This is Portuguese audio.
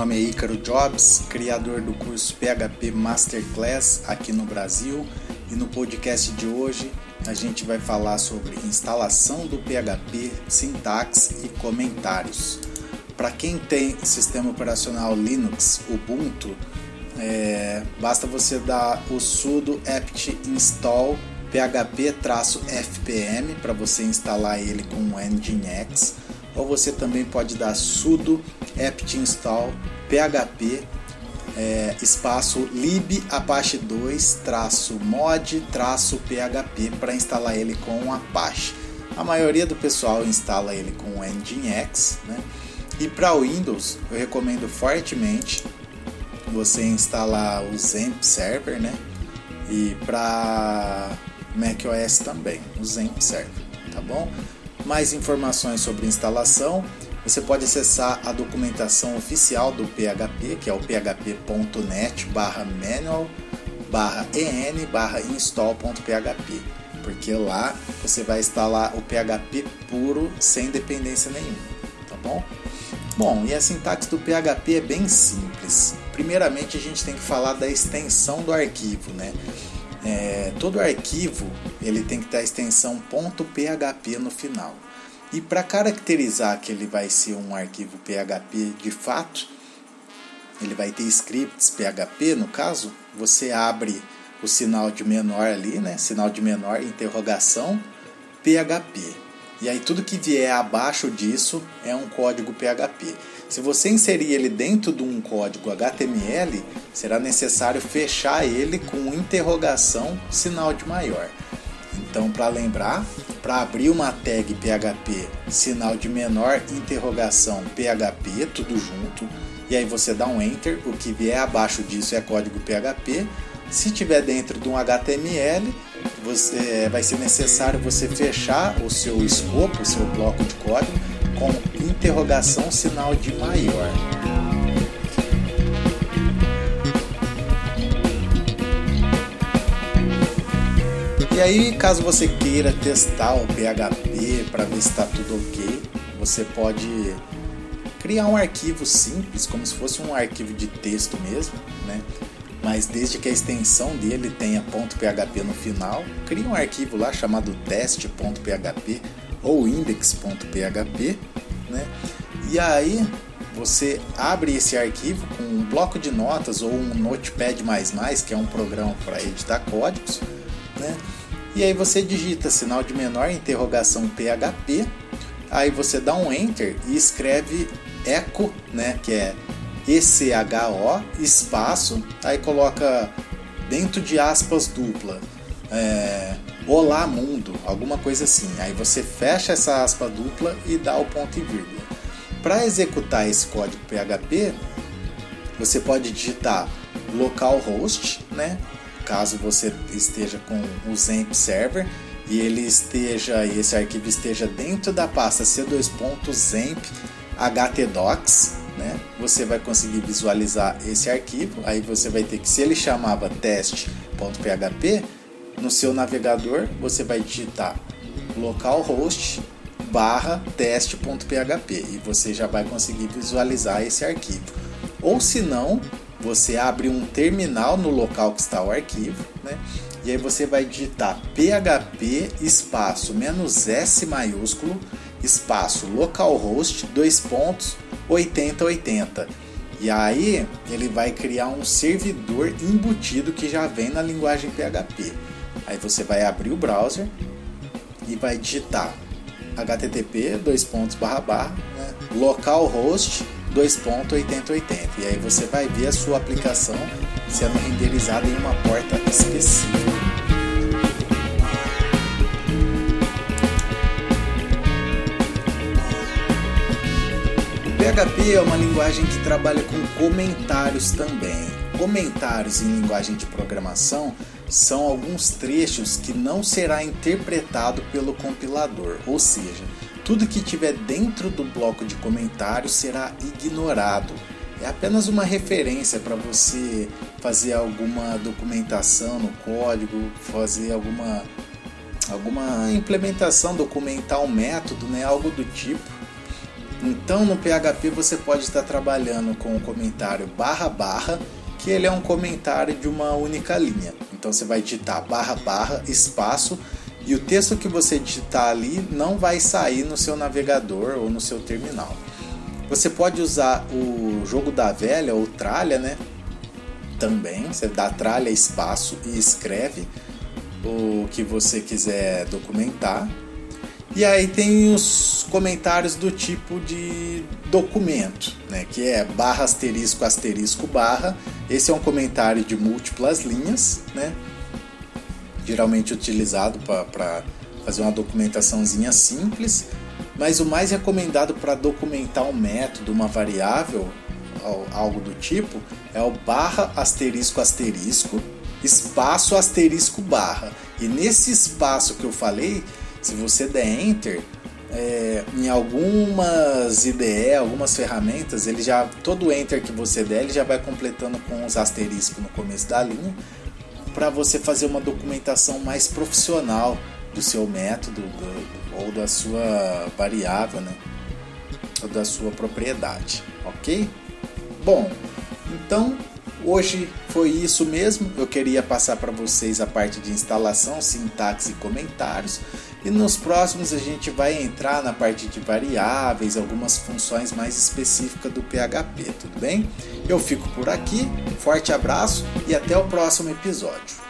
nome é Ícaro Jobs, criador do curso PHP Masterclass aqui no Brasil. E no podcast de hoje a gente vai falar sobre instalação do PHP, sintaxe e comentários. Para quem tem sistema operacional Linux, Ubuntu, é, basta você dar o sudo apt install php-fpm para você instalar ele com o nginx ou você também pode dar sudo apt install php é, espaço lib apache 2 traço mod traço php para instalar ele com Apache. A maioria do pessoal instala ele com Nginx, né? E para Windows eu recomendo fortemente você instalar o Zemp Server, né? E para macOS também, o Zemp Server, tá bom? Mais informações sobre instalação, você pode acessar a documentação oficial do PHP, que é o php.net barra manual barra en barra install.php, porque lá você vai instalar o PHP puro sem dependência nenhuma, tá bom? Bom, e a sintaxe do PHP é bem simples. Primeiramente a gente tem que falar da extensão do arquivo, né? É, todo arquivo ele tem que ter a extensão .php no final. E para caracterizar que ele vai ser um arquivo PHP de fato, ele vai ter scripts PHP, no caso, você abre o sinal de menor ali, né? Sinal de menor, interrogação, PHP. E aí tudo que vier abaixo disso é um código PHP. Se você inserir ele dentro de um código HTML, será necessário fechar ele com interrogação, sinal de maior. Então, para lembrar, para abrir uma tag PHP, sinal de menor interrogação PHP, tudo junto, e aí você dá um enter, o que vier abaixo disso é código PHP. Se tiver dentro de um HTML, você, vai ser necessário você fechar o seu escopo, o seu bloco de código, com interrogação sinal de maior. E aí, caso você queira testar o PHP para ver se está tudo ok, você pode criar um arquivo simples, como se fosse um arquivo de texto mesmo, né? Mas desde que a extensão dele tenha .php no final, cria um arquivo lá chamado teste.php ou index.php, né? E aí você abre esse arquivo com um bloco de notas ou um Notepad++, que é um programa para editar códigos, né? E aí você digita sinal de menor interrogação PHP, aí você dá um enter e escreve echo, né, que é ECHO espaço, aí coloca dentro de aspas dupla, é, Olá mundo, alguma coisa assim. Aí você fecha essa aspa dupla e dá o ponto e vírgula. Para executar esse código PHP, você pode digitar localhost, né? caso você esteja com o Zemp Server e ele esteja, esse arquivo esteja dentro da pasta c2.zemp htdocs, né? Você vai conseguir visualizar esse arquivo. Aí você vai ter que, se ele chamava teste.php, no seu navegador você vai digitar localhost barra teste.php e você já vai conseguir visualizar esse arquivo. Ou se não, você abre um terminal no local que está o arquivo, né? E aí você vai digitar php espaço menos s maiúsculo espaço localhost dois pontos 8080. E aí ele vai criar um servidor embutido que já vem na linguagem PHP. Aí você vai abrir o browser e vai digitar http dois pontos barra barra né? localhost 2.8080 e aí você vai ver a sua aplicação sendo renderizada em uma porta específica. O PHP é uma linguagem que trabalha com comentários também. Comentários em linguagem de programação são alguns trechos que não será interpretado pelo compilador, ou seja, tudo que tiver dentro do bloco de comentários será ignorado. É apenas uma referência para você fazer alguma documentação no código, fazer alguma, alguma implementação, documentar um método, né? algo do tipo. Então no PHP você pode estar trabalhando com o comentário barra barra, que ele é um comentário de uma única linha. Então você vai digitar barra barra espaço e o texto que você digitar ali não vai sair no seu navegador ou no seu terminal. Você pode usar o jogo da velha ou tralha, né? Também, você dá tralha espaço e escreve o que você quiser documentar. E aí tem os comentários do tipo de documento, né, que é barra asterisco asterisco barra. Esse é um comentário de múltiplas linhas, né, geralmente utilizado para fazer uma documentaçãozinha simples, mas o mais recomendado para documentar um método, uma variável, algo do tipo, é o barra asterisco asterisco espaço asterisco barra. E nesse espaço que eu falei, se você der enter, é, em algumas IDE, algumas ferramentas, ele já todo enter que você der, ele já vai completando com os asteriscos no começo da linha, para você fazer uma documentação mais profissional do seu método do, ou da sua variável, né? Ou da sua propriedade, ok? Bom, então Hoje foi isso mesmo. Eu queria passar para vocês a parte de instalação, sintaxe e comentários. E nos próximos a gente vai entrar na parte de variáveis, algumas funções mais específicas do PHP, tudo bem? Eu fico por aqui, forte abraço e até o próximo episódio.